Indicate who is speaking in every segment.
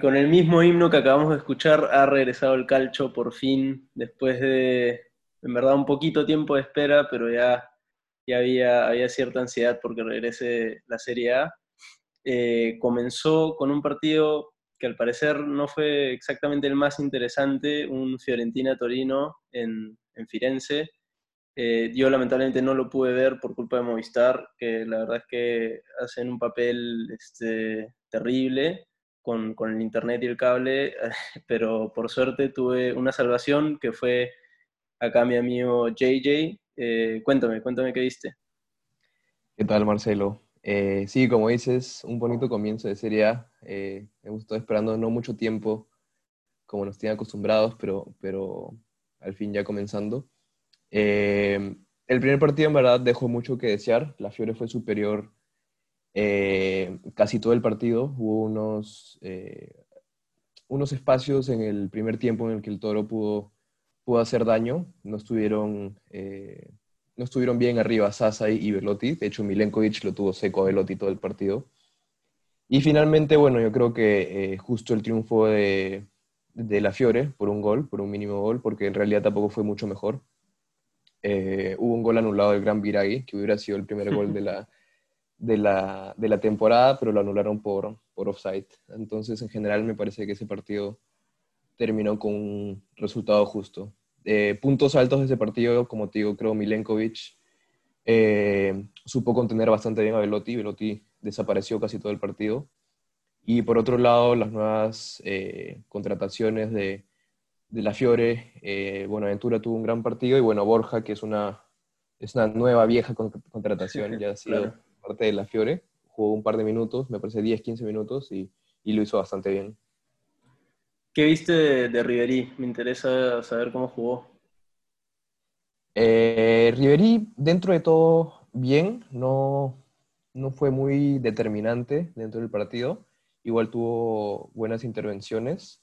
Speaker 1: con el mismo himno que acabamos de escuchar, ha regresado el calcho por fin, después de, en verdad, un poquito tiempo de espera, pero ya, ya había, había cierta ansiedad porque regrese la Serie A. Eh, comenzó con un partido que al parecer no fue exactamente el más interesante, un Fiorentina-Torino en, en Firenze. Eh, yo lamentablemente no lo pude ver por culpa de Movistar, que la verdad es que hacen un papel este, terrible con, con, el internet y el cable, pero por suerte tuve una salvación que fue acá mi amigo JJ. Eh, cuéntame, cuéntame qué viste.
Speaker 2: ¿Qué tal, Marcelo? Eh, sí, como dices, un bonito comienzo de Serie A. Eh, hemos estado esperando no mucho tiempo, como nos tienen acostumbrados, pero, pero al fin ya comenzando. el primer partido en verdad dejó mucho que desear. La Fiore fue superior eh, casi todo el partido. Hubo unos, eh, unos espacios en el primer tiempo en el que el Toro pudo, pudo hacer daño. No estuvieron, eh, no estuvieron bien arriba Sasa y Velotti. De hecho, Milenkovic lo tuvo seco a Velotti todo el partido. Y finalmente, bueno, yo creo que justo el triunfo de, de, la Fiore por un gol, por un mínimo gol, porque en realidad tampoco fue mucho mejor. hubo un gol anulado del Gran Viragui, que hubiera sido el primer gol de la, de la, de la temporada, pero lo anularon por, por offside. Entonces, en general, me parece que ese partido terminó con un resultado justo. Eh, puntos altos de ese partido, como te digo, creo Milenkovic eh, supo contener bastante bien a Velotti. Velotti desapareció casi todo el partido. Y por otro lado, las nuevas eh, contrataciones de, de, la Fiore. bueno, Aventura tuvo un gran partido y bueno, Borja, que es una, es una nueva vieja contratación, ya ha sido parte de la Fiore, jugó un par de minutos, me parece 10, 15 minutos y, y lo hizo bastante bien.
Speaker 1: ¿Qué viste de, de Riverí? Me interesa saber cómo jugó.
Speaker 2: Eh, Riverí, dentro de todo, bien, no, no fue muy determinante dentro del partido. Igual tuvo buenas intervenciones.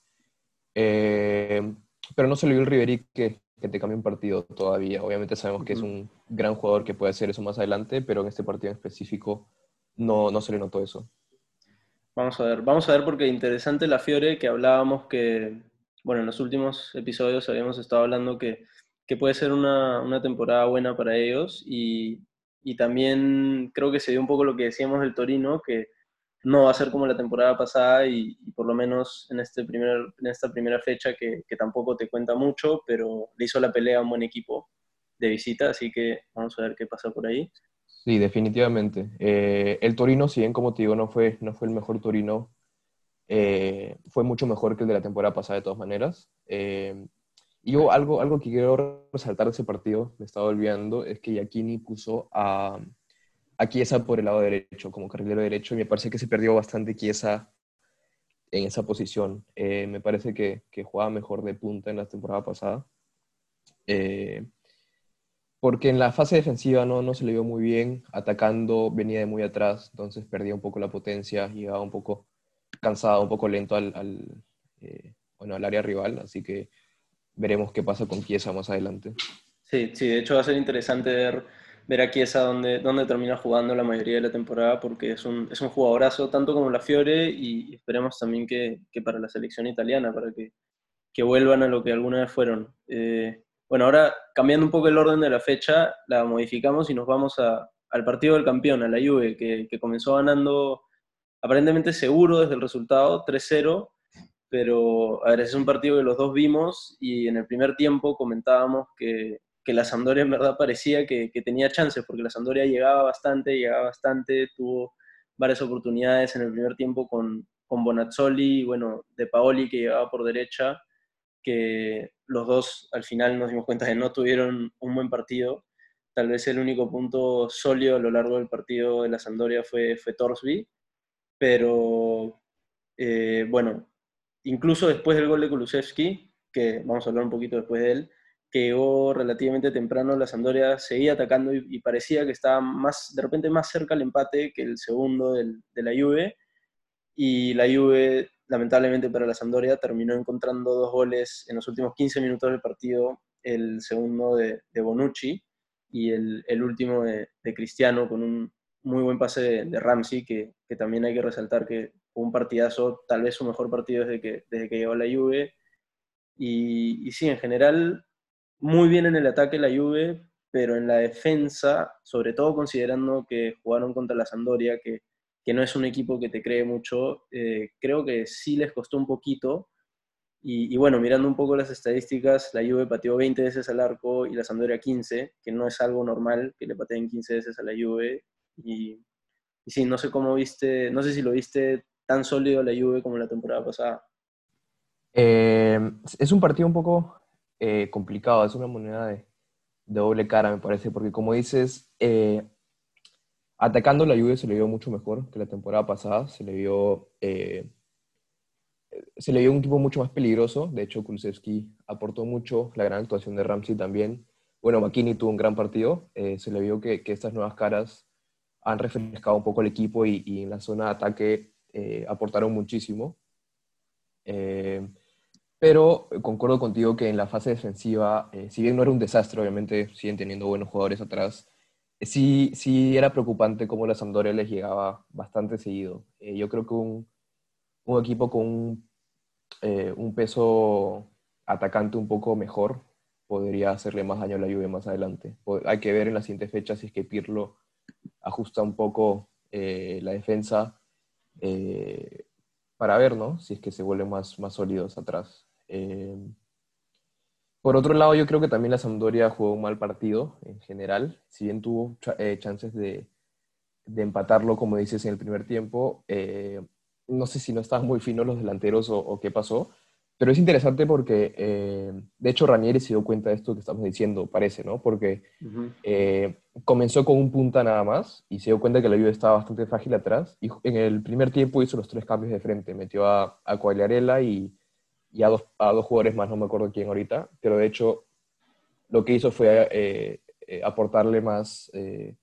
Speaker 2: Eh, pero no se le vio el Riverí que, que te cambie un partido todavía. Obviamente sabemos que es un gran jugador que puede hacer eso más adelante, pero en este partido en específico no, no se le notó eso.
Speaker 1: Vamos a ver, vamos a ver porque interesante la Fiore que hablábamos que, bueno, en los últimos episodios habíamos estado hablando que, que puede ser una, una, temporada buena para ellos y, y, también creo que se dio un poco lo que decíamos del Torino, que no va a ser como la temporada pasada y, por lo menos en, este primer, en esta primera fecha que, tampoco te cuenta mucho, pero le hizo la pelea a un buen equipo de visita, así que vamos a ver qué pasa por ahí.
Speaker 2: Sí, definitivamente. Eh, el Torino, si bien como te digo, no fue, no fue el mejor Torino, eh, fue mucho mejor que el de la temporada pasada de todas maneras. Eh, y yo algo, algo que quiero resaltar de ese partido, me estaba olvidando, es que Yakini puso a, a Chiesa por el lado derecho, como carrilero derecho, y me parece que se perdió bastante Chiesa en esa posición. Eh, me parece que, que, jugaba mejor de punta en la temporada pasada. Eh, porque en la fase defensiva no, no se le vio muy bien, atacando venía de muy atrás, entonces perdía un poco la potencia, llegaba un poco cansado, un poco lento al, al eh, bueno, al área rival, así que veremos qué pasa con Chiesa más adelante.
Speaker 1: Sí, sí, de hecho va a ser interesante ver ver aquí esa donde, donde termina jugando la mayoría de la temporada porque es un, es un jugadorazo tanto como la Fiore y esperemos también que, que para la selección italiana, para que, que, vuelvan a lo que alguna vez fueron. Eh, bueno, ahora cambiando un poco el orden de la fecha, la modificamos y nos vamos a, al partido del campeón, a la Juve, que, que comenzó ganando aparentemente seguro desde el resultado, 3-0, pero a ver, es un partido que los dos vimos y en el primer tiempo comentábamos que, que la Sampdoria en verdad parecía que, tenía chances, porque la Sampdoria llegaba bastante, llegaba bastante, tuvo varias oportunidades en el primer tiempo con, con Bonazzoli, bueno, de Paoli que llegaba por derecha, que los dos al final nos dimos cuenta que no tuvieron un buen partido. Tal vez el único punto sólido a lo largo del partido de la Sampdoria fue, fue Torsby, pero eh, bueno, incluso después del gol de Kulusevski, que vamos a hablar un poquito después de él, que llegó relativamente temprano, la Sampdoria seguía atacando y, parecía que estaba más, de repente más cerca el empate que el segundo del, de la Juve. Y la Juve, lamentablemente para la Sampdoria, terminó encontrando dos goles en los últimos 15 minutos del partido, el segundo de, de Bonucci y el, el último de, Cristiano con un, muy buen pase de, Ramsey, que, también hay que resaltar que fue un partidazo, tal vez su mejor partido desde que, desde que llegó la Juve. Y sí, en general, muy bien en el ataque la Juve, pero en la defensa, sobre todo considerando que jugaron contra la Sampdoria, que, que no es un equipo que te cree mucho, eh, creo que sí les costó un poquito. Y, bueno, mirando un poco las estadísticas, la Juve pateó 20 veces al arco y la Sampdoria 15, que no es algo normal que le pateen 15 veces a la Juve. Y, sí, no sé cómo viste, no sé si lo viste tan sólido la Juve como la temporada pasada.
Speaker 2: Eh, es un partido un poco eh, complicado, es una moneda de, doble cara, me parece, porque como dices, eh, atacando la lluvia se le vio mucho mejor que la temporada pasada, se le vio, eh, se le vio un equipo mucho más peligroso, de hecho Kulusevski aportó mucho, la gran actuación de Ramsey también, bueno, McKinney tuvo un gran partido, se le vio que, estas nuevas caras han refrescado un poco el equipo y, y en la zona de ataque aportaron muchísimo. Pero concuerdo contigo que en la fase defensiva, eh, si bien no era un desastre, obviamente siguen teniendo buenos jugadores atrás, eh, sí, sí era preocupante cómo la Sampdoria les llegaba bastante seguido. Eh, yo creo que un, un equipo con un, un, peso atacante un poco mejor podría hacerle más daño a la lluvia más adelante. Hay que ver en las siguientes fechas si es que Pirlo ajusta un poco la defensa para ver, ¿no? Si es que se vuelven más, más sólidos atrás. Eh, por otro lado, yo creo que también la Sampdoria jugó un mal partido en general. Si bien tuvo eh, chances de, empatarlo, como dices, en el primer tiempo, eh, no sé si no estaban muy finos los delanteros o, qué pasó, pero es interesante porque, de hecho, Ranieri se dio cuenta de esto que estamos diciendo, parece, ¿no? Porque comenzó con un punta nada más y se dio cuenta que la ayuda estaba bastante frágil atrás y en el primer tiempo hizo los tres cambios de frente, metió a, a y y a dos, a dos jugadores más, no me acuerdo quién ahorita, pero de hecho lo que hizo fue eh, eh, aportarle más, eh,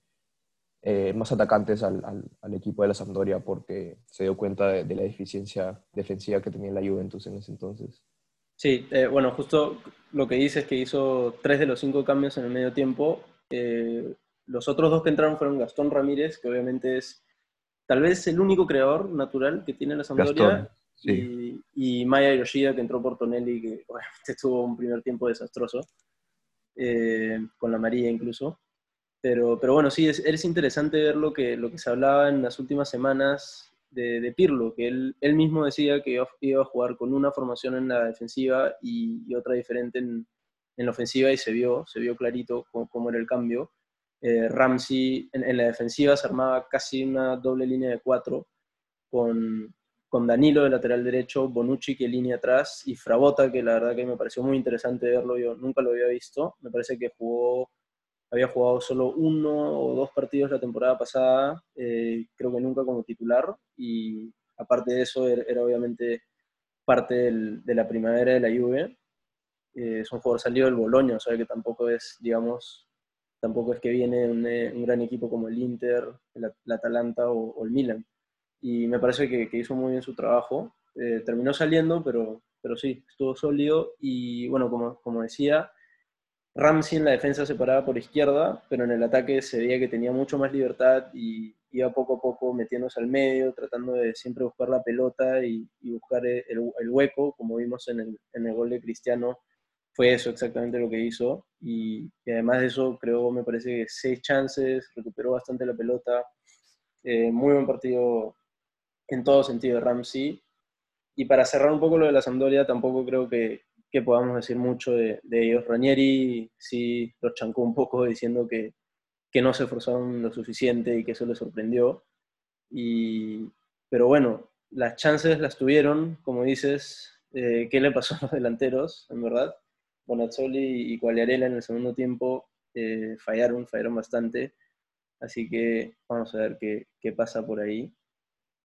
Speaker 2: más atacantes al, al, equipo de la Sampdoria porque se dio cuenta de, la deficiencia defensiva que tenía la Juventus en ese entonces.
Speaker 1: Sí, bueno, justo lo que dice es que hizo tres de los cinco cambios en el medio tiempo. los otros dos que entraron fueron Gastón Ramírez, que obviamente es tal vez el único creador natural que tiene la Sampdoria. Y, Maya Yoshida, que entró por Tonelli, que obviamente tuvo un primer tiempo desastroso, eh, con la María incluso. Pero, pero bueno, sí, es, interesante ver lo que, lo que se hablaba en las últimas semanas de, Pirlo, que él, él, mismo decía que iba, a jugar con una formación en la defensiva y, otra diferente en, en, la ofensiva y se vio, se vio clarito cómo, era el cambio. Eh, Ramsey en, en, la defensiva se armaba casi una doble línea de cuatro con, con Danilo de lateral derecho, Bonucci que línea atrás y Frabota, que la verdad que me pareció muy interesante verlo, yo nunca lo había visto, me parece que jugó, había jugado solo uno o dos partidos la temporada pasada, eh, creo que nunca como titular, y aparte de eso era, obviamente parte de la primavera de la Juve, eh, es un jugador salido del Boloña, o sea que tampoco es, digamos, tampoco es que viene un, un gran equipo como el Inter, el, Atalanta o el Milan y me parece que, hizo muy bien su trabajo. Eh, terminó saliendo, pero, pero sí, estuvo sólido y bueno, como, como decía, Ramsey en la defensa se paraba por izquierda, pero en el ataque se veía que tenía mucho más libertad y iba poco a poco metiéndose al medio, tratando de siempre buscar la pelota y, buscar el, el, hueco, como vimos en el, en el, gol de Cristiano, fue eso exactamente lo que hizo. Y, además de eso, creo, me parece que seis chances, recuperó bastante la pelota. Eh, muy buen partido en todo sentido Ramsey. Y para cerrar un poco lo de la Sampdoria, tampoco creo que, que podamos decir mucho de, ellos. Ranieri sí los chancó un poco diciendo que, que, no se esforzaron lo suficiente y que eso les sorprendió. Y, pero bueno, las chances las tuvieron, como dices, eh, ¿qué le pasó a los delanteros, en verdad? Bonazzoli y Quagliarella en el segundo tiempo eh, fallaron, fallaron bastante. Así que vamos a ver qué, qué pasa por ahí.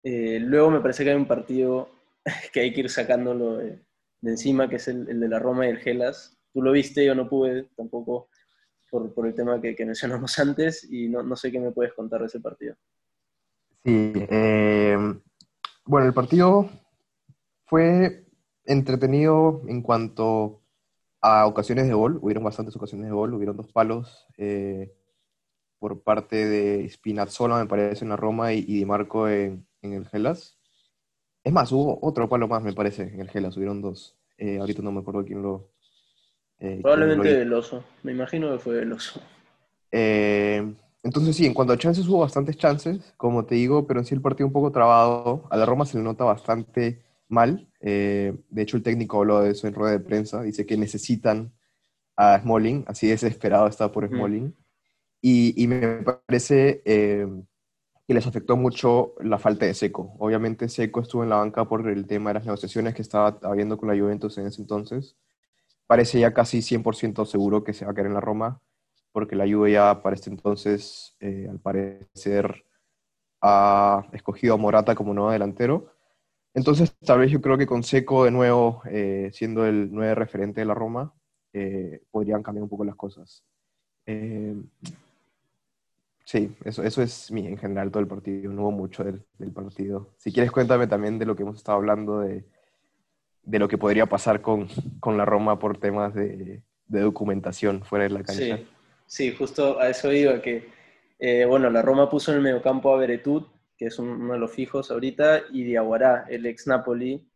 Speaker 1: Eh, luego me parece que hay un partido que hay que ir sacándolo de, encima, que es el, de la Roma y el Gelas. Tú lo viste, yo no pude tampoco por, el tema que, mencionamos antes y no, no, sé qué me puedes contar de ese partido.
Speaker 2: Sí, eh, bueno, el partido fue entretenido en cuanto a ocasiones de gol. Hubieron bastantes ocasiones de gol, hubieron dos palos. Eh, por parte de Spinazzola, me parece, en la Roma y, Di Marco en, el Gelas. Es más, hubo otro palo más, me parece, en el Gelas, hubieron dos. Eh, ahorita no me acuerdo quién lo...
Speaker 1: Eh, Probablemente Veloso, me imagino que fue Veloso.
Speaker 2: Eh, entonces sí, en cuanto a chances hubo bastantes chances, como te digo, pero en sí el partido un poco trabado. A la Roma se le nota bastante mal. de hecho, el técnico habló de eso en rueda de prensa. Dice que necesitan a Smalling, así desesperado está por Smalling. Y, me parece eh, que les afectó mucho la falta de Seco. Obviamente Seco estuvo en la banca por el tema de las negociaciones que estaba habiendo con la Juventus en ese entonces. Parece ya casi 100% seguro que se va a quedar en la Roma, porque la Juve ya para este entonces, eh, al parecer, ha escogido a Morata como nuevo delantero. Entonces, tal vez yo creo que con Seco de nuevo, eh, siendo el nuevo referente de la Roma, podrían cambiar un poco las cosas. Sí, eso, eso es mi, en general todo el partido, no hubo mucho del, partido. Si quieres cuéntame también de lo que hemos estado hablando, de, lo que podría pasar con, la Roma por temas de, documentación fuera de la cancha.
Speaker 1: Sí, justo a eso iba, que eh, bueno, la Roma puso en el mediocampo a Beretut, que es uno de los fijos ahorita, y Diaguará, el ex Napoli.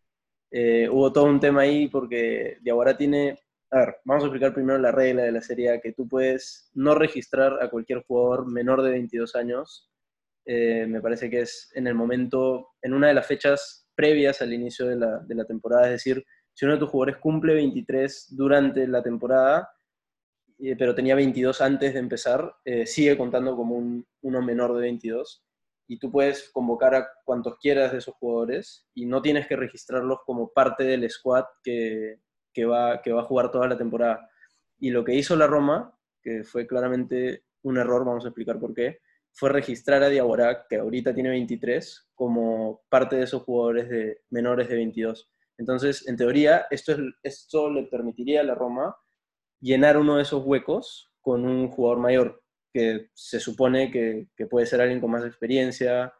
Speaker 1: Eh, hubo todo un tema ahí porque Diaguará tiene a ver, vamos a explicar primero la regla de la serie que tú puedes no registrar a cualquier jugador menor de 22 años. Eh, me parece que es en el momento, en una de las fechas previas al inicio de la, temporada, es decir, si uno de tus jugadores cumple 23 durante la temporada, eh, pero tenía 22 antes de empezar, eh, sigue contando como un, uno menor de 22 y tú puedes convocar a cuantos quieras de esos jugadores y no tienes que registrarlos como parte del squad que, que va, que va a jugar toda la temporada. Y lo que hizo la Roma, que fue claramente un error, vamos a explicar por qué, fue registrar a Diaborá, que ahorita tiene 23, como parte de esos jugadores de menores de 22. Entonces, en teoría, esto, es, esto le permitiría a la Roma llenar uno de esos huecos con un jugador mayor, que se supone que, puede ser alguien con más experiencia,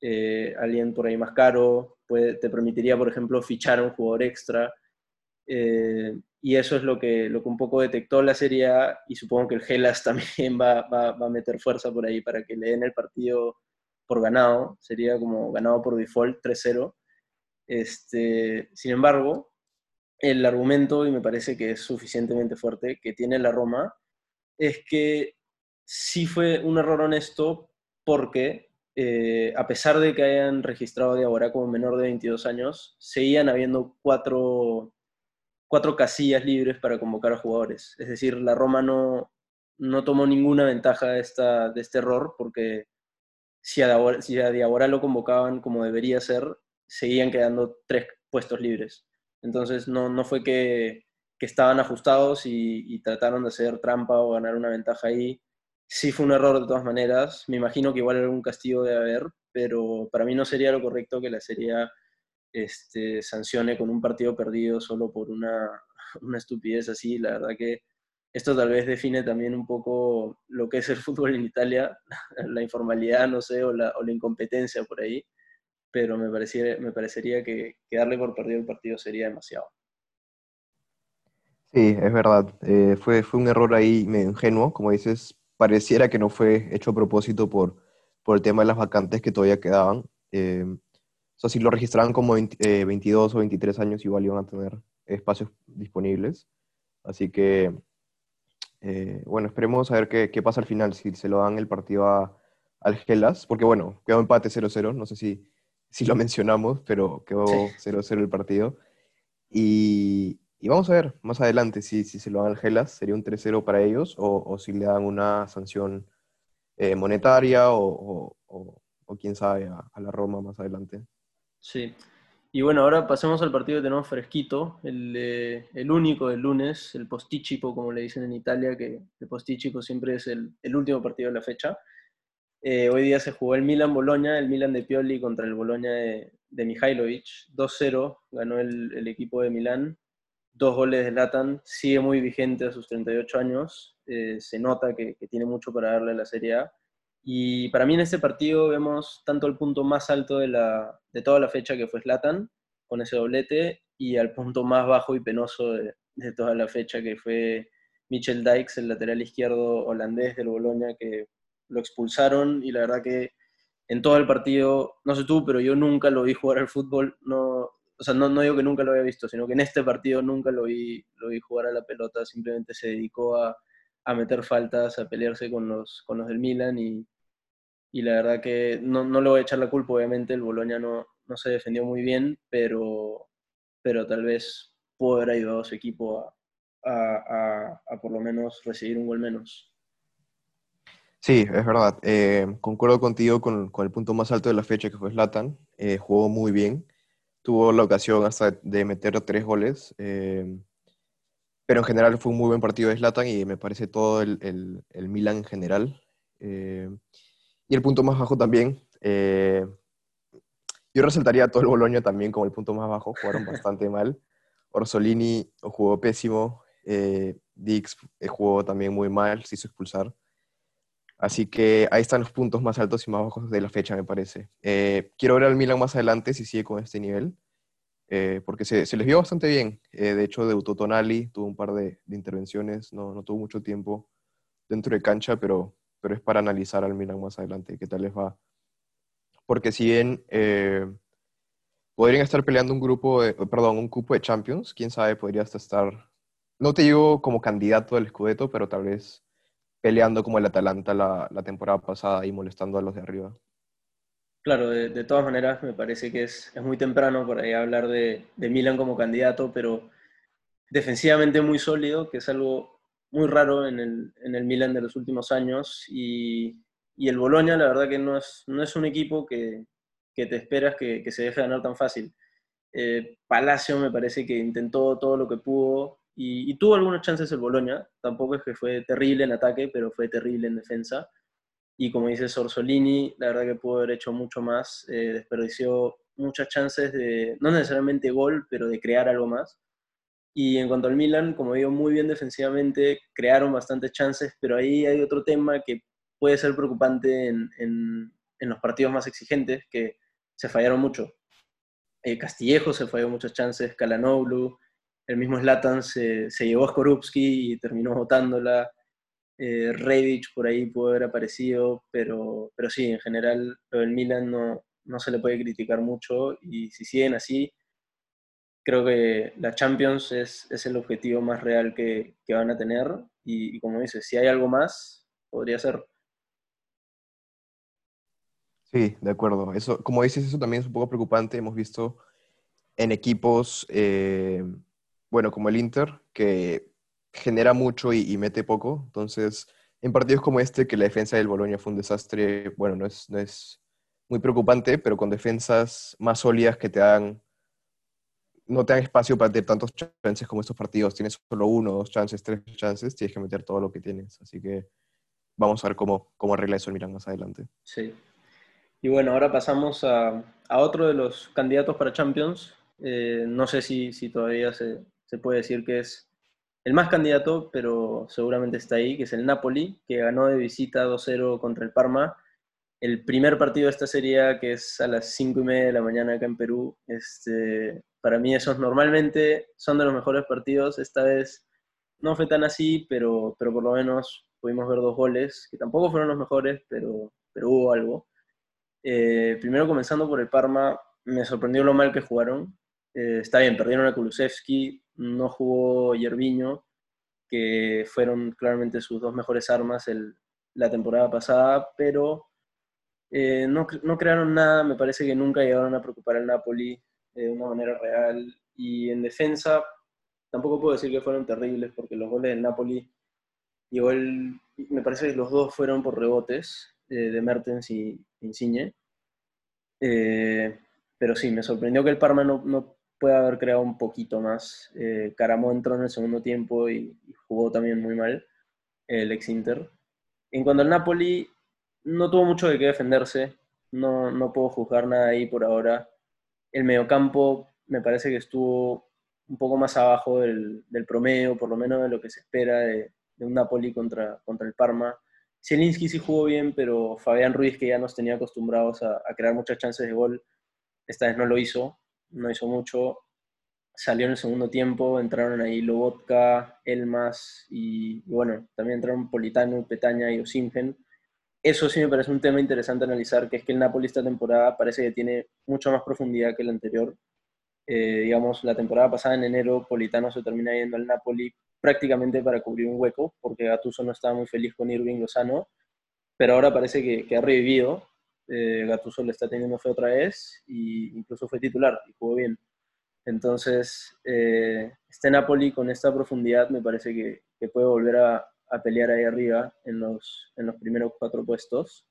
Speaker 1: eh, alguien por ahí más caro, puede, te permitiría, por ejemplo, fichar a un jugador extra. Eh, y eso es lo que, lo que un poco detectó la Serie A y supongo que el Gelas también va, va, va, a meter fuerza por ahí para que le den el partido por ganado, sería como ganado por default 3-0. Este, sin embargo, el argumento, y me parece que es suficientemente fuerte, que tiene la Roma, es que sí fue un error honesto porque eh, a pesar de que hayan registrado a Diabora como menor de 22 años, seguían habiendo cuatro cuatro casillas libres para convocar a jugadores. Es decir, la Roma no, no tomó ninguna ventaja de, esta, de este error porque si a, si a Diabora lo convocaban como debería ser, seguían quedando tres puestos libres. Entonces no, no fue que, que estaban ajustados y, trataron de hacer trampa o ganar una ventaja ahí. Sí fue un error de todas maneras. Me imagino que igual algún castigo debe haber, pero para mí no sería lo correcto que la Serie este, sancione con un partido perdido solo por una, una estupidez así. La verdad que esto tal vez define también un poco lo que es el fútbol en Italia, la informalidad, no sé, o la, o la incompetencia por ahí, pero me, parecería, me parecería que, darle por perdido el partido sería demasiado.
Speaker 2: Sí, es verdad. Eh, fue, fue un error ahí medio ingenuo, como dices, pareciera que no fue hecho a propósito por, por el tema de las vacantes que todavía quedaban. Eh, o sea, si lo registraban como 22 eh, o 23 años, igual iban a tener espacios disponibles. Así que, eh, bueno, esperemos a ver qué, qué, pasa al final, si se lo dan el partido a, al Gelas, porque bueno, quedó empate 0-0, no sé si, si lo mencionamos, pero quedó 0-0 el partido. Y, y, vamos a ver más adelante si, si se lo dan al Gelas, sería un 3-0 para ellos, o, o, si le dan una sanción eh, monetaria o, o, o, quién sabe a, a la Roma más adelante.
Speaker 1: Sí. Y bueno, ahora pasemos al partido que tenemos fresquito, el, el único del lunes, el posticipo, como le dicen en Italia, que el posticipo siempre es el, el último partido de la fecha. Eh, hoy día se jugó el Milan-Boloña, el Milan de Pioli contra el Boloña de, de Mihailovic. 2-0 ganó el, el, equipo de Milán. Dos goles de Latan. Sigue muy vigente a sus 38 años. Eh, se nota que, que, tiene mucho para darle a la Serie A. Y para mí en este partido vemos tanto el punto más alto de, la, de toda la fecha que fue Slatan, con ese doblete, y al punto más bajo y penoso de, toda la fecha que fue Michel Dykes, el lateral izquierdo holandés del Boloña, que lo expulsaron y la verdad que en todo el partido, no sé tú, pero yo nunca lo vi jugar al fútbol, no, o sea, no, no digo que nunca lo haya visto, sino que en este partido nunca lo vi, lo vi jugar a la pelota, simplemente se dedicó a, a meter faltas, a pelearse con los, con los del Milan y, y la verdad que no, no le voy a echar la culpa, obviamente el Boloña no, no se defendió muy bien, pero, pero tal vez pudo haber ayudado a su equipo a, a, por lo menos recibir un gol menos.
Speaker 2: Sí, es verdad. Eh, concuerdo contigo con, con, el punto más alto de la fecha, que fue Slatan. Eh, jugó muy bien. Tuvo la ocasión hasta de meter tres goles. Eh, pero en general fue un muy buen partido de Slatan y me parece todo el, el, el Milan en general. Y el punto más bajo también. yo resaltaría a todo el Boloña también como el punto más bajo. Jugaron bastante mal. Orsolini jugó pésimo. Dix jugó también muy mal, se hizo expulsar. Así que ahí están los puntos más altos y más bajos de la fecha, me parece. Eh, quiero ver al Milan más adelante si sigue con este nivel, eh, porque se, les vio bastante bien. Eh, de hecho, debutó Tonali, tuvo un par de, intervenciones, no, no, tuvo mucho tiempo dentro de cancha, pero, pero es para analizar al Milan más adelante, qué tal les va. Porque si bien podrían estar peleando un grupo, perdón, un cupo de Champions, quién sabe, podría hasta estar, no te digo como candidato al Scudetto, pero tal vez peleando como el Atalanta la, la temporada pasada y molestando a los de arriba.
Speaker 1: Claro, de, todas maneras me parece que es, es, muy temprano por ahí hablar de, de, Milan como candidato, pero defensivamente muy sólido, que es algo muy raro en el, en el Milan de los últimos años. Y, y, el Boloña, la verdad que no es, no es un equipo que, que te esperas que, que, se deje ganar tan fácil. Eh, Palacio me parece que intentó todo lo que pudo, y, tuvo algunas chances el Boloña, tampoco es que fue terrible en ataque, pero fue terrible en defensa. Y como dice Sorsolini, la verdad que pudo haber hecho mucho más, eh, desperdició muchas chances de, no necesariamente gol, pero de crear algo más. Y en cuanto al Milan, como digo, muy bien defensivamente, crearon bastantes chances, pero ahí hay otro tema que puede ser preocupante en, en, los partidos más exigentes, que se fallaron mucho. Eh, Castillejo se falló muchas chances, Kalanoglu, el mismo Slatan se, se llevó a Skorupski y terminó votándola. Eh, por ahí pudo haber aparecido, pero, pero sí, en general lo del Milan no, no se le puede criticar mucho y si siguen así, creo que la Champions es, es el objetivo más real que, que van a tener y, como dices, si hay algo más, podría ser.
Speaker 2: Sí, de acuerdo. Eso, como dices, eso también es un poco preocupante. Hemos visto en equipos eh, bueno, como el Inter, que genera mucho y, mete poco. Entonces, en partidos como este, que la defensa del Boloña fue un desastre, bueno, no es, no es muy preocupante, pero con defensas más sólidas que te dan, no te dan espacio para tener tantos chances como estos partidos. Tienes solo uno, dos chances, tres chances, tienes que meter todo lo que tienes. Así que vamos a ver cómo, cómo arregla eso el Milan más adelante.
Speaker 1: Sí. Y bueno, ahora pasamos a, otro de los candidatos para Champions. Eh, no sé si, si todavía se, se puede decir que es el más candidato, pero seguramente está ahí, que es el Napoli, que ganó de visita 2-0 contra el Parma. El primer partido de esta serie, que es a las 5 y media de la mañana acá en Perú, este, para mí esos normalmente son de los mejores partidos. Esta vez no fue tan así, pero, pero por lo menos pudimos ver dos goles, que tampoco fueron los mejores, pero, pero hubo algo. Eh, primero comenzando por el Parma, me sorprendió lo mal que jugaron. Eh, está bien, perdieron a Kulusevski, no jugó Yerviño, que fueron claramente sus dos mejores armas el, la temporada pasada, pero eh, no, no, crearon nada, me parece que nunca llegaron a preocupar al Napoli de una manera real. Y en defensa, tampoco puedo decir que fueron terribles, porque los goles del Napoli, llegó me parece que los dos fueron por rebotes eh, de Mertens y Insigne. Eh, pero sí, me sorprendió que el Parma no, no, puede haber creado un poquito más. Eh, Caramo entró en el segundo tiempo y, jugó también muy mal, el ex Inter. En cuanto al Napoli, no tuvo mucho de qué defenderse, no, no puedo juzgar nada ahí por ahora. El mediocampo me parece que estuvo un poco más abajo del, promedio, por lo menos de lo que se espera de, un Napoli contra, contra el Parma. Zielinski sí jugó bien, pero Fabián Ruiz, que ya nos tenía acostumbrados a, a crear muchas chances de gol, esta vez no lo hizo no hizo mucho. Salió en el segundo tiempo, entraron ahí Lobotka, Elmas y, bueno, también entraron Politano, Petaña y Osimhen. Eso sí me parece un tema interesante analizar, que es que el Napoli esta temporada parece que tiene mucha más profundidad que el anterior. Eh, digamos, la temporada pasada en enero, Politano se termina yendo al Napoli prácticamente para cubrir un hueco, porque Gattuso no estaba muy feliz con Irving Lozano, pero ahora parece que, que ha revivido. Eh, Gattuso le está teniendo fe otra vez y incluso fue titular y jugó bien. Entonces, eh, este Napoli con esta profundidad me parece que, que puede volver a, a, pelear ahí arriba en los, en los primeros cuatro puestos.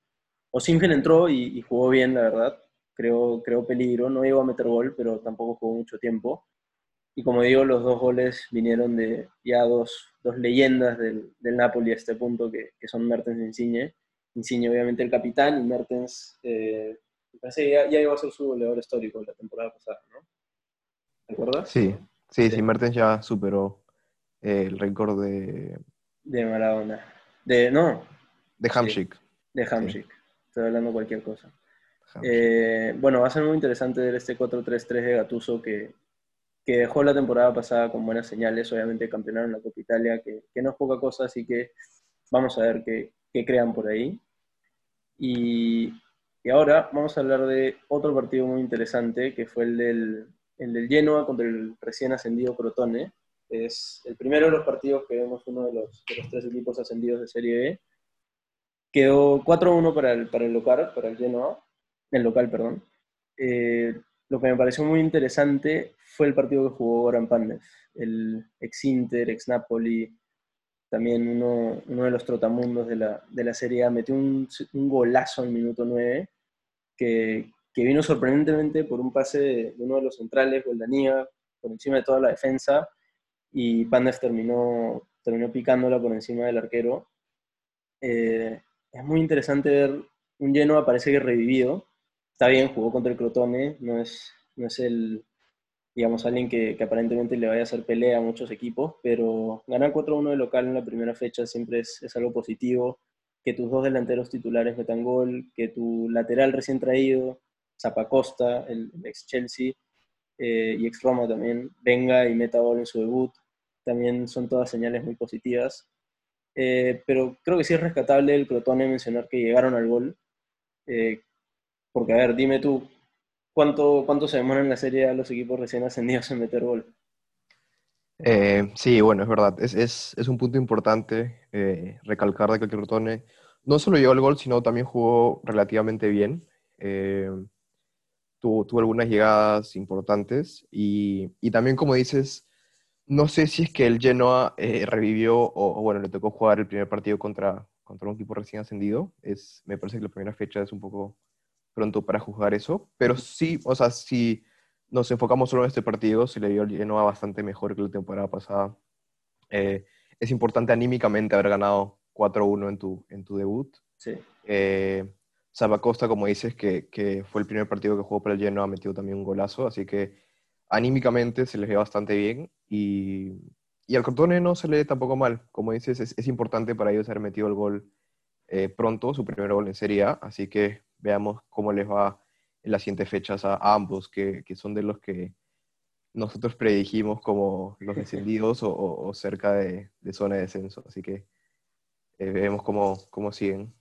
Speaker 1: Osimhen entró y, y, jugó bien, la verdad. Creo, creo peligro. No llegó a meter gol, pero tampoco jugó mucho tiempo. Y como digo, los dos goles vinieron de ya dos, dos leyendas del, del, Napoli a este punto, que, que son Mertens y Insigne. Insigne, obviamente, el capitán, y Mertens, eh, parece que ya, ya llegó a ser su goleador histórico la temporada pasada, ¿no? ¿Te acuerdas?
Speaker 2: Sí, sí, sí, Mertens ya superó eh, el récord de...
Speaker 1: De Maradona. De, no.
Speaker 2: De Hamsik.
Speaker 1: Sí, de Hamsik. Sí. Estoy hablando cualquier cosa. Eh, bueno, va a ser muy interesante ver este 4-3-3 de Gatuso que, que dejó la temporada pasada con buenas señales. Obviamente campeonaron la Copa Italia, que, que no es poca cosa, así que vamos a ver qué, qué crean por ahí. Y, y, ahora vamos a hablar de otro partido muy interesante, que fue el del, el del Genoa contra el recién ascendido Crotone. Es el primero de los partidos que vemos uno de los, de los tres equipos ascendidos de Serie B. Quedó 4-1 para el, para el local, para el Genoa, el local, perdón. Eh, lo que me pareció muy interesante fue el partido que jugó Goran Pandev, el ex-Inter, ex-Napoli, también uno, uno, de los trotamundos de la, de la Serie A, metió un, un golazo en minuto 9 que, que, vino sorprendentemente por un pase de, uno de los centrales, Goldanía, por encima de toda la defensa, y Pandev terminó, terminó picándola por encima del arquero. Eh, es muy interesante ver un Genoa, parece que revivido, está bien, jugó contra el Crotone, no es, no es el, digamos, alguien que, que, aparentemente le vaya a hacer pelea a muchos equipos, pero ganar 4-1 de local en la primera fecha siempre es, es, algo positivo, que tus dos delanteros titulares metan gol, que tu lateral recién traído, Zapacosta, el ex Chelsea eh, y ex Roma también, venga y meta gol en su debut, también son todas señales muy positivas. Eh, pero creo que sí es rescatable el Crotone mencionar que llegaron al gol, eh, porque a ver, dime tú, ¿Cuánto, ¿Cuánto se demoran en la serie a los equipos recién ascendidos en meter gol?
Speaker 2: Eh, sí, bueno, es verdad. Es, es, un punto importante recalcar de que el Crotone no solo llegó al gol, sino también jugó relativamente bien. Tuvo, tuvo, algunas llegadas importantes y, y, también, como dices, no sé si es que el Genoa eh, revivió o, bueno, le tocó jugar el primer partido contra, contra un equipo recién ascendido. Es, me parece que la primera fecha es un poco pronto para juzgar eso, pero sí, o sea, si nos enfocamos solo en este partido, se le dio el Genoa bastante mejor que la temporada pasada. Eh, es importante anímicamente haber ganado 4-1 en tu, en tu debut.
Speaker 1: Sí.
Speaker 2: Eh, como dices, que, que, fue el primer partido que jugó para el Genoa, ha metido también un golazo, así que anímicamente se les ve bastante bien y, y al Crotone no se le ve tampoco mal. Como dices, es, importante para ellos haber metido el gol eh, pronto, su primer gol en Serie así que veamos cómo les va en las siguientes fechas a, ambos, que, que, son de los que nosotros predijimos como los descendidos o, cerca de, de, zona de descenso. Así que eh, vemos cómo, cómo siguen.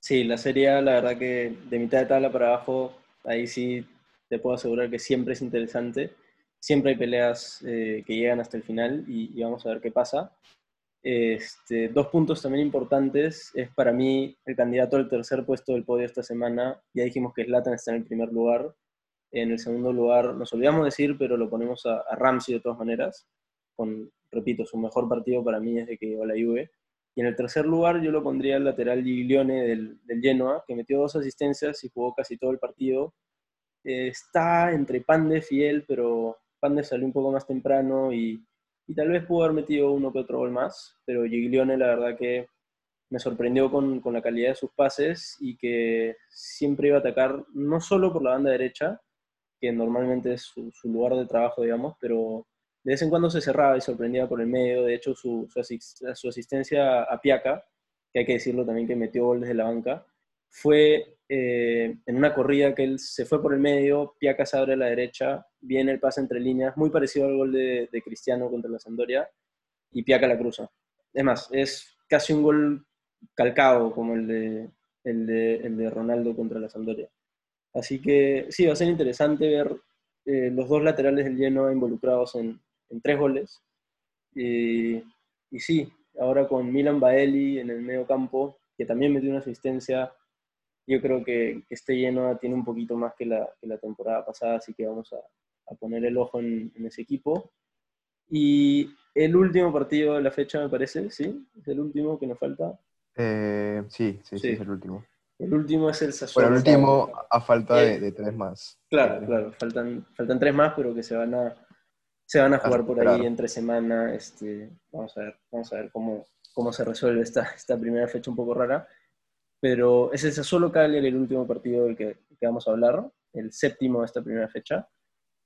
Speaker 1: Sí, la serie, la verdad que de mitad de tabla para abajo, ahí sí te puedo asegurar que siempre es interesante. Siempre hay peleas eh, que llegan hasta el final y, vamos a ver qué pasa. Este, dos puntos también importantes. Es para mí el candidato al tercer puesto del podio esta semana. Ya dijimos que Zlatan está en el primer lugar. En el segundo lugar, nos olvidamos decir, pero lo ponemos a, a Ramsey de todas maneras. Con, repito, su mejor partido para mí desde que llegó a la Juve. Y en el tercer lugar yo lo pondría el lateral Giglione del, del Genoa, que metió dos asistencias y jugó casi todo el partido. Eh, está entre Pandev y él, pero Pandev salió un poco más temprano y tal vez pudo haber metido uno que otro gol más, pero Giglione la verdad que me sorprendió con, la calidad de sus pases y que siempre iba a atacar no solo por la banda derecha, que normalmente es su, lugar de trabajo, digamos, pero de vez en cuando se cerraba y sorprendía por el medio. De hecho, su, su asistencia a Piaca, que hay que decirlo también que metió gol desde la banca, fue eh, en una corrida que él se fue por el medio, Piaca se abre a la derecha, viene el pase entre líneas, muy parecido al gol de, Cristiano contra la Sampdoria, y Piaca la cruza. Es más, es casi un gol calcado como el de, el de, el de Ronaldo contra la Sampdoria. Así que sí, va a ser interesante ver eh, los dos laterales del Genoa involucrados en, en tres goles. Y, y, sí, ahora con Milan Baelli en el medio campo, que también metió una asistencia, yo creo que, que este Genoa tiene un poquito más que la, que la temporada pasada, así que vamos a, a poner el ojo en, en, ese equipo. Y el último partido de la fecha, me parece, ¿sí? Es el último que nos falta.
Speaker 2: Eh, sí, sí, sí, sí, es el último.
Speaker 1: El último es el Sassuolo.
Speaker 2: Bueno, el último a falta de, de, tres más.
Speaker 1: Claro, claro, faltan, faltan tres más, pero que se van a, se van a jugar por ahí entre semana. Este, vamos a ver, vamos a ver cómo, cómo se resuelve esta, esta primera fecha un poco rara. Pero es el Sassuolo Cagliari el último partido del que, que vamos a hablar, el séptimo de esta primera fecha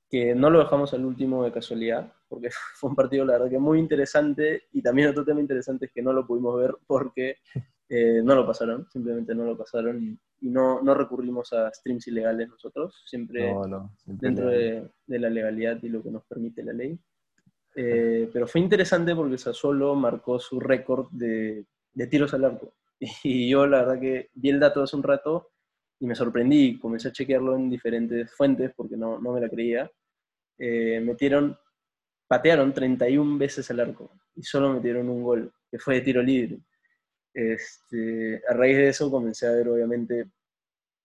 Speaker 1: que no lo dejamos al último de casualidad, porque fue un partido, la verdad, que muy interesante, y también otro tema interesante es que no lo pudimos ver porque eh, no lo pasaron, simplemente no lo pasaron, y, y, no, no recurrimos a streams ilegales nosotros, siempre,
Speaker 2: no, no, siempre
Speaker 1: dentro de, de, la legalidad y lo que nos permite la ley. Eh, pero fue interesante porque Sassuolo marcó su récord de, de tiros al arco, y yo la verdad que vi el dato hace un rato, y me sorprendí, comencé a chequearlo en diferentes fuentes porque no, no me la creía. Eh, metieron, patearon 31 veces al arco y solo metieron un gol, que fue de tiro libre. Este, a raíz de eso comencé a ver obviamente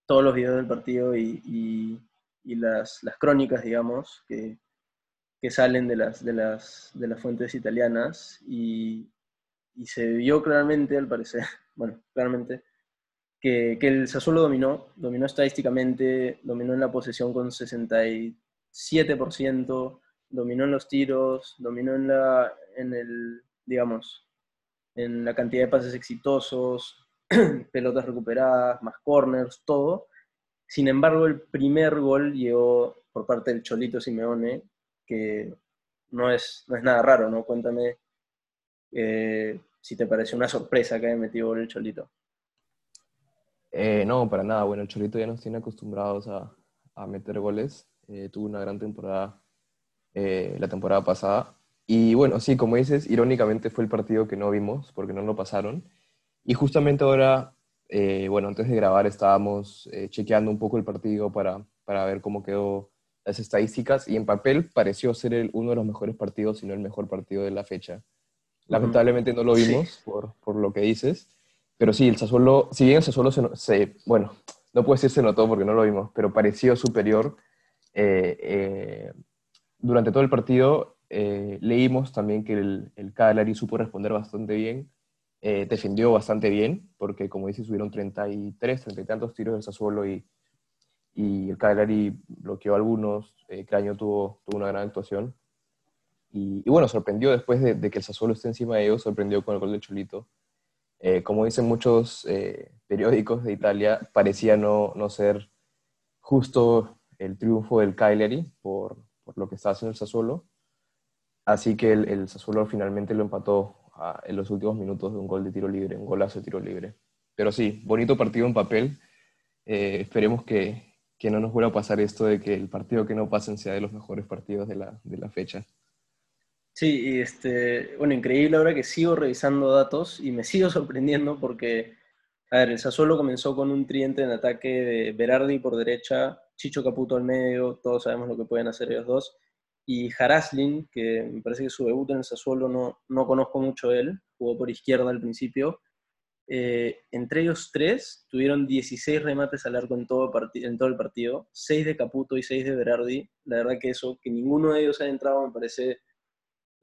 Speaker 1: todos los videos del partido y, y, y las, las, crónicas, digamos, que, que salen de las, de, las, de las fuentes italianas y, y se vio claramente, al parecer, bueno, claramente, que, que, el Sassuolo dominó, dominó estadísticamente, dominó en la posesión con 67%, dominó en los tiros, dominó en la, en el, digamos, en la cantidad de pases exitosos, pelotas recuperadas, más corners, todo. Sin embargo, el primer gol llegó por parte del Cholito Simeone, que no es, no es nada raro, ¿no? Cuéntame eh, si te parece una sorpresa que haya metido el Cholito.
Speaker 2: Eh, no, para nada. Bueno, el Cholito ya nos tiene acostumbrados a, a meter goles. Eh, tuvo una gran temporada eh, la temporada pasada. Y bueno, sí, como dices, irónicamente fue el partido que no vimos porque no lo pasaron. Y justamente ahora, bueno, antes de grabar estábamos chequeando un poco el partido para, para ver cómo quedó las estadísticas y en papel pareció ser uno de los mejores partidos, si no el mejor partido de la fecha. Lamentablemente no lo vimos sí. por, por lo que dices, pero sí, el Sassuolo, si bien el Sassuolo se, se, bueno, no puedo decir se notó porque no lo vimos, pero pareció superior. Eh, eh, durante todo el partido eh, leímos también que el, el supo responder bastante bien, defendió bastante bien, porque como dices, subieron 33, 30 y tantos tiros del Sassuolo y, y el Cagliari bloqueó algunos, eh, Craño tuvo, tuvo una gran actuación. Y, bueno, sorprendió después de, que el Sassuolo esté encima de ellos, sorprendió con el gol de Cholito. Eh, como dicen muchos eh, periódicos de Italia, parecía no, no ser justo el triunfo del Cagliari por, por lo que está haciendo el Sassuolo. Así que el, el Sassuolo finalmente lo empató en los últimos minutos de un gol de tiro libre, un golazo de tiro libre. Pero sí, bonito partido en papel. Eh, esperemos que, que, no nos vuelva a pasar esto de que el partido que no pasen sea de los mejores partidos de la, de la fecha.
Speaker 1: Sí, y este, bueno, increíble ahora que sigo revisando datos y me sigo sorprendiendo porque, a ver, el Sassuolo comenzó con un tridente en ataque de Berardi por derecha, Chicho Caputo al medio, todos sabemos lo que pueden hacer ellos dos, y Haraslin, que me parece que su debut en el Sassuolo no, no conozco mucho él, jugó por izquierda al principio. Eh, entre ellos tres tuvieron 16 remates al arco en todo, el partido, 6 de Caputo y 6 de Berardi. La verdad que eso, que ninguno de ellos haya entrado, me parece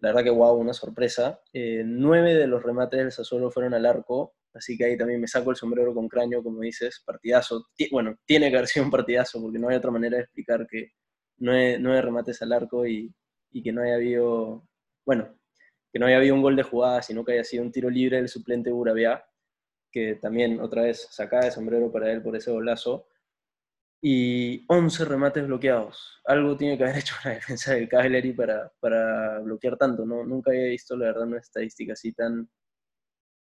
Speaker 1: la verdad que wow, una sorpresa. Eh, nueve de los remates del Sassuolo fueron al arco, así que ahí también me saco el sombrero con cráneo, como dices, partidazo. Bueno, tiene que haber sido un partidazo, porque no hay otra manera de explicar que nueve, nueve remates al arco y, y, que no haya habido, bueno, que no haya habido un gol de jugada, sino que haya sido un tiro libre del suplente Urabia, que también otra vez sacaba de sombrero para él por ese golazo y 11 remates bloqueados. Algo tiene que haber hecho la defensa del Cagliari para, para bloquear tanto, ¿no? Nunca había visto, la verdad, una estadística así tan,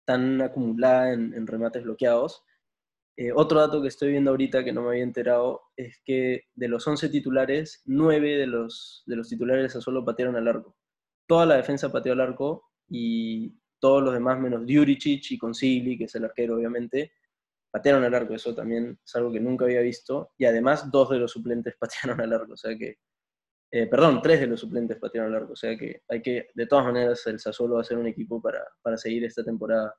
Speaker 1: tan acumulada en, remates bloqueados. Eh, otro dato que estoy viendo ahorita que no me había enterado es que de los 11 titulares, 9 de los, de los titulares solo patearon al arco. Toda la defensa pateó al arco y todos los demás, menos Djuricic y Consigli, que es el arquero obviamente, patearon al arco, eso también es algo que nunca había visto, y además dos de los suplentes patearon al arco, o sea que, eh, perdón, tres de los suplentes patearon al arco, o sea que hay que, de todas maneras, el Sassuolo va a ser un equipo para, para seguir esta temporada.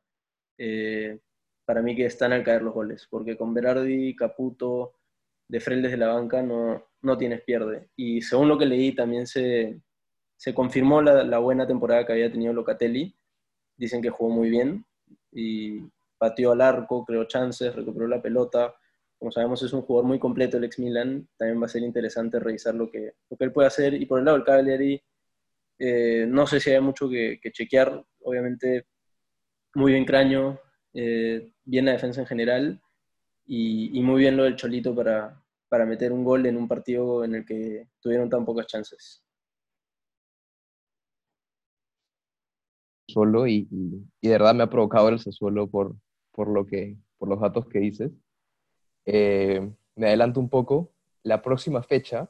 Speaker 1: Eh, para mí que están al caer los goles, porque con Berardi, Caputo, de Frel de la banca no, no tienes pierde. Y según lo que leí, también se, se confirmó la, la, buena temporada que había tenido Locatelli. Dicen que jugó muy bien y pateó al arco, creó chances, recuperó la pelota. Como sabemos, es un jugador muy completo el ex Milan. También va a ser interesante revisar lo que, lo que él puede hacer. Y por el lado del Cagliari, eh, no sé si hay mucho que, que, chequear. Obviamente, muy bien Craño, eh, bien la defensa en general y, muy bien lo del Cholito para, para meter un gol en un partido en el que tuvieron tan pocas chances.
Speaker 2: Solo y, y, y, de verdad me ha provocado el Sassuolo por, por, lo que, por los datos que dices. Eh, me adelanto un poco. La próxima fecha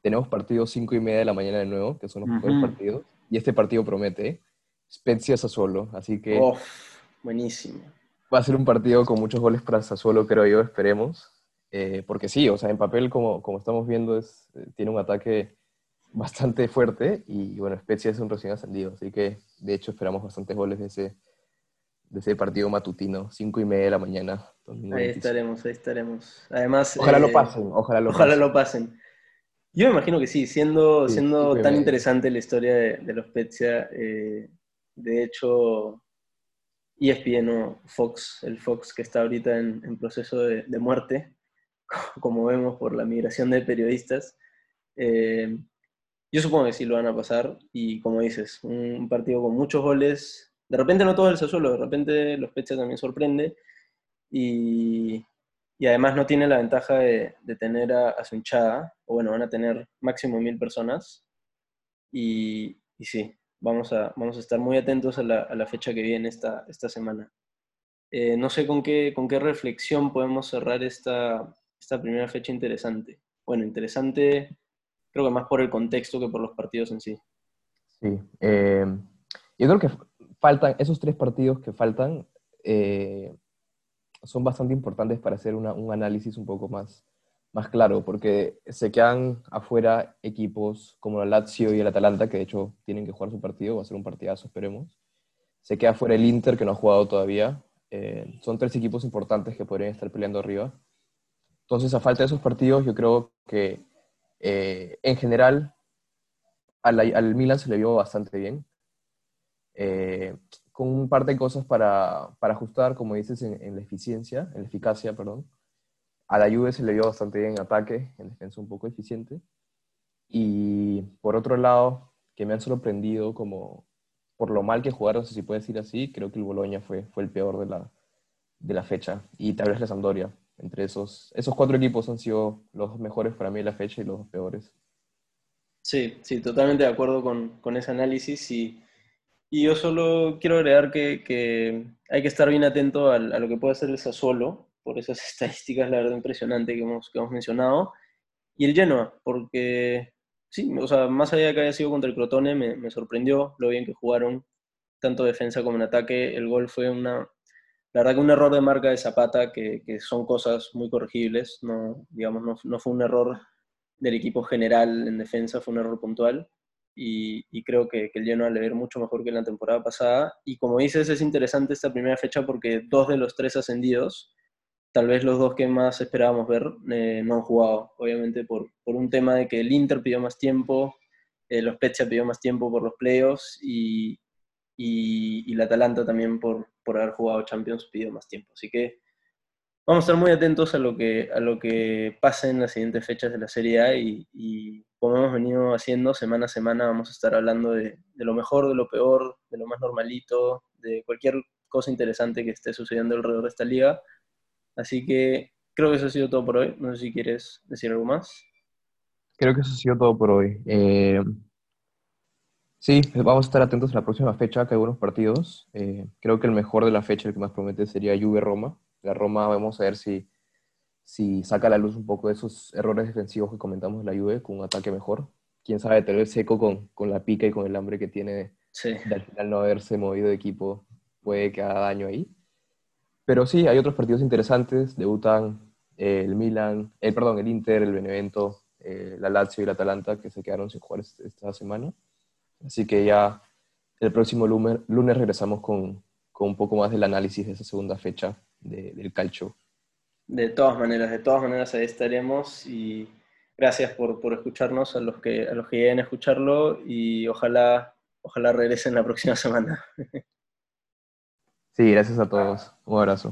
Speaker 2: tenemos partido 5 y media de la mañana de nuevo, que son los -huh. partidos. Y este partido promete Spezia Sassuolo. Así que.
Speaker 1: Oh, buenísimo.
Speaker 2: Va a ser un partido con muchos goles para Sassuolo, creo yo, esperemos. Eh, porque sí, o sea, en papel, como, como estamos viendo, es, tiene un ataque bastante fuerte y bueno, Spezia es un recién ascendido, así que de hecho esperamos bastantes goles de ese, de ese partido matutino, 5 y media de la mañana.
Speaker 1: 2025. Ahí estaremos, ahí estaremos. Además,
Speaker 2: ojalá eh, lo pasen, ojalá lo
Speaker 1: ojalá
Speaker 2: pasen.
Speaker 1: lo pasen. Yo me imagino que sí, siendo, sí, siendo tan interesante la historia de, de los Spezia, eh, de hecho, ESPN o Fox, el Fox que está ahorita en, en proceso de, de, muerte, como vemos por la migración de periodistas, eh, yo supongo que sí lo van a pasar y como dices, un partido con muchos goles, de repente no todo el Sassuolo, de repente los Spezia también sorprende y, y, además no tiene la ventaja de, de tener a, a, hinchada, o bueno, van a tener máximo mil personas y, y sí, vamos a, vamos a estar muy atentos a la, a la fecha que viene esta, esta semana. Eh, no sé con qué, con qué reflexión podemos cerrar esta, esta primera fecha interesante. Bueno, interesante creo que más por el contexto que por los partidos en sí.
Speaker 2: Sí, eh, yo creo que faltan, esos tres partidos que faltan eh, son bastante importantes para hacer una, un análisis un poco más, más claro, porque se quedan afuera equipos como el Lazio y el Atalanta, que de hecho tienen que jugar su partido, va a ser un partidazo, esperemos. Se queda afuera el Inter, que no ha jugado todavía. Eh, son tres equipos importantes que podrían estar peleando arriba. Entonces, a falta de esos partidos, yo creo que eh, en general, al, al, Milan se le vio bastante bien, eh, con un par de cosas para, para ajustar, como dices, en, en, la eficiencia, en la eficacia, perdón. A la Juve se le vio bastante bien en ataque, en defensa un poco eficiente. Y por otro lado, que me han sorprendido como por lo mal que jugaron, si se puede decir así, creo que el Boloña fue, fue el peor de la, de la fecha. Y tal vez la Sampdoria, entre esos, esos cuatro equipos han sido los mejores para mí en la fecha y los peores.
Speaker 1: Sí, sí, totalmente de acuerdo con, con ese análisis y, y, yo solo quiero agregar que, que hay que estar bien atento a, a, lo que puede hacer el Sassuolo, por esas estadísticas, la verdad, impresionante que hemos, que hemos mencionado, y el Genoa, porque sí, o sea, más allá de que haya sido contra el Crotone, me, me sorprendió lo bien que jugaron, tanto defensa como en ataque, el gol fue una, la verdad que un error de marca de Zapata, que, que son cosas muy corregibles, no, digamos, no, no, fue un error del equipo general en defensa, fue un error puntual. Y, y creo que, que, el Genoa le ver mucho mejor que en la temporada pasada. Y como dices, es interesante esta primera fecha porque dos de los tres ascendidos, tal vez los dos que más esperábamos ver, eh, no han jugado. Obviamente por, por, un tema de que el Inter pidió más tiempo, eh, los Spezia pidió más tiempo por los playoffs y, y, y la Atalanta también por, por haber jugado Champions pidió más tiempo. Así que vamos a estar muy atentos a lo que, a lo que pase en las siguientes fechas de la Serie A y, y como hemos venido haciendo semana a semana vamos a estar hablando de, de, lo mejor, de lo peor, de lo más normalito, de cualquier cosa interesante que esté sucediendo alrededor de esta liga. Así que creo que eso ha sido todo por hoy. No sé si quieres decir algo más.
Speaker 2: Creo que eso ha sido todo por hoy. Eh, Sí, vamos a estar atentos a la próxima fecha, que hay buenos partidos. Eh, creo que el mejor de la fecha, el que más promete, sería Juve-Roma. La Roma, vamos a ver si, si saca a la luz un poco de esos errores defensivos que comentamos de la Juve, con un ataque mejor. Quién sabe, tal vez Seco con, con la pica y con el hambre que tiene
Speaker 1: sí.
Speaker 2: de al final no haberse movido de equipo puede que haga daño ahí. Pero sí, hay otros partidos interesantes. Debutan eh, el Milan, el, perdón, el Inter, el Benevento, eh, la Lazio y el Atalanta, que se quedaron sin jugar esta semana. Así que ya el próximo lunes, lunes regresamos con, con, un poco más del análisis de esa segunda fecha del calcio.
Speaker 1: De todas maneras, de todas maneras ahí estaremos y gracias por, por escucharnos a los, que, a los que lleguen a escucharlo y ojalá, ojalá regresen la próxima semana.
Speaker 2: Sí, gracias a todos. Un abrazo.